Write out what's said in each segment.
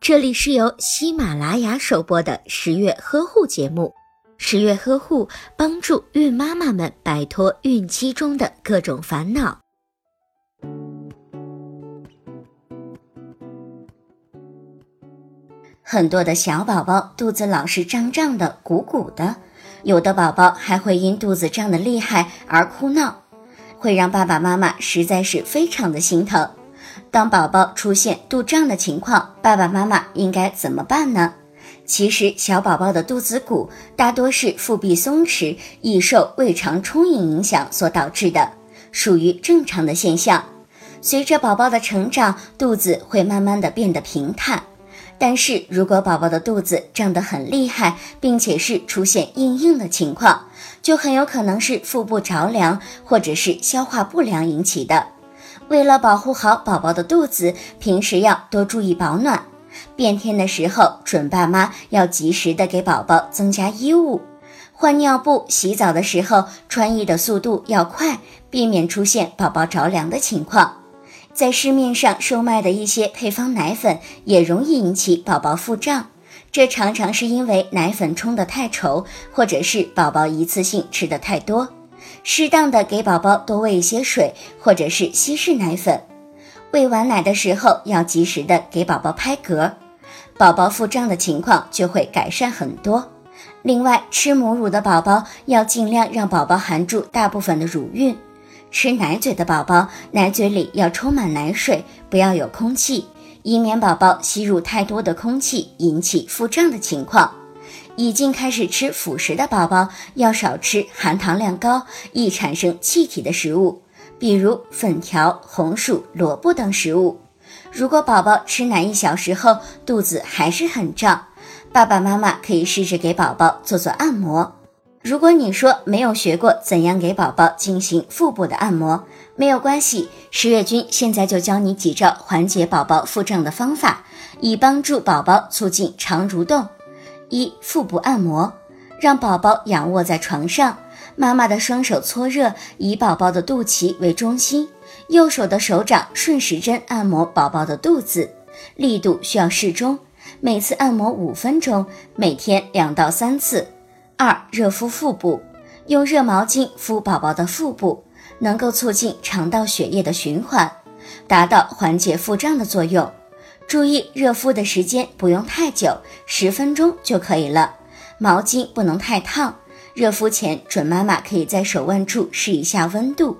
这里是由喜马拉雅首播的十月呵护节目。十月呵护帮助孕妈妈们摆脱孕期中的各种烦恼。很多的小宝宝肚子老是胀胀的、鼓鼓的，有的宝宝还会因肚子胀得厉害而哭闹，会让爸爸妈妈实在是非常的心疼。当宝宝出现肚胀的情况，爸爸妈妈应该怎么办呢？其实，小宝宝的肚子鼓大多是腹壁松弛，易受胃肠充盈影响所导致的，属于正常的现象。随着宝宝的成长，肚子会慢慢的变得平坦。但是如果宝宝的肚子胀得很厉害，并且是出现硬硬的情况，就很有可能是腹部着凉或者是消化不良引起的。为了保护好宝宝的肚子，平时要多注意保暖。变天的时候，准爸妈要及时的给宝宝增加衣物，换尿布、洗澡的时候穿衣的速度要快，避免出现宝宝着凉的情况。在市面上售卖的一些配方奶粉也容易引起宝宝腹胀，这常常是因为奶粉冲得太稠，或者是宝宝一次性吃的太多。适当的给宝宝多喂一些水，或者是稀释奶粉。喂完奶的时候要及时的给宝宝拍嗝，宝宝腹胀的情况就会改善很多。另外，吃母乳的宝宝要尽量让宝宝含住大部分的乳晕。吃奶嘴的宝宝，奶嘴里要充满奶水，不要有空气，以免宝宝吸入太多的空气引起腹胀的情况。已经开始吃辅食的宝宝，要少吃含糖量高、易产生气体的食物，比如粉条、红薯、萝卜等食物。如果宝宝吃奶一小时后肚子还是很胀，爸爸妈妈可以试着给宝宝做做按摩。如果你说没有学过怎样给宝宝进行腹部的按摩，没有关系，十月君现在就教你几招缓解宝宝腹胀的方法，以帮助宝宝促进肠蠕动。一腹部按摩，让宝宝仰卧在床上，妈妈的双手搓热，以宝宝的肚脐为中心，右手的手掌顺时针按摩宝宝的肚子，力度需要适中，每次按摩五分钟，每天两到三次。二热敷腹部，用热毛巾敷宝宝的腹部，能够促进肠道血液的循环，达到缓解腹胀的作用。注意热敷的时间不用太久，十分钟就可以了。毛巾不能太烫。热敷前，准妈妈可以在手腕处试一下温度。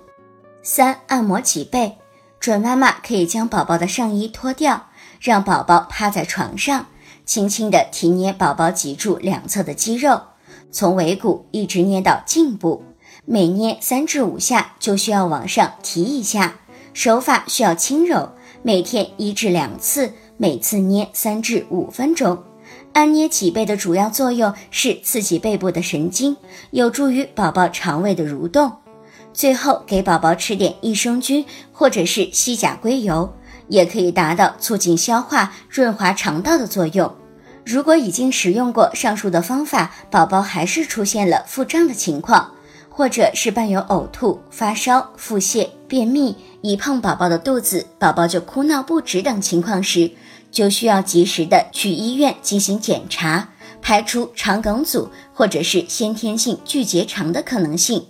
三、按摩脊背，准妈妈可以将宝宝的上衣脱掉，让宝宝趴在床上，轻轻地提捏宝宝脊柱两侧的肌肉，从尾骨一直捏到颈部，每捏三至五下就需要往上提一下，手法需要轻柔。每天一至两次，每次捏三至五分钟。按捏脊背的主要作用是刺激背部的神经，有助于宝宝肠胃的蠕动。最后给宝宝吃点益生菌或者是西甲硅油，也可以达到促进消化、润滑肠道的作用。如果已经使用过上述的方法，宝宝还是出现了腹胀的情况。或者是伴有呕吐、发烧、腹泻、便秘，一碰宝宝的肚子，宝宝就哭闹不止等情况时，就需要及时的去医院进行检查，排除肠梗阻或者是先天性巨结肠的可能性。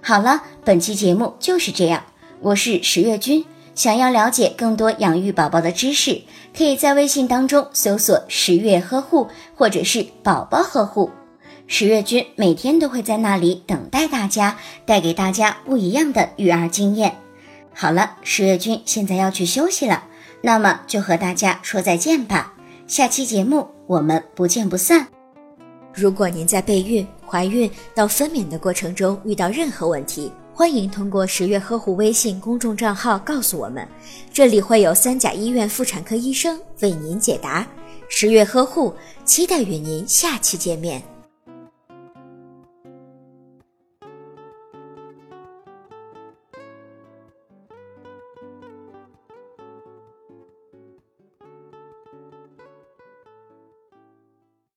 好了，本期节目就是这样，我是十月君。想要了解更多养育宝宝的知识，可以在微信当中搜索“十月呵护”或者是“宝宝呵护”。十月君每天都会在那里等待大家，带给大家不一样的育儿经验。好了，十月君现在要去休息了，那么就和大家说再见吧。下期节目我们不见不散。如果您在备孕、怀孕到分娩的过程中遇到任何问题，欢迎通过十月呵护微信公众账号告诉我们，这里会有三甲医院妇产科医生为您解答。十月呵护，期待与您下期见面。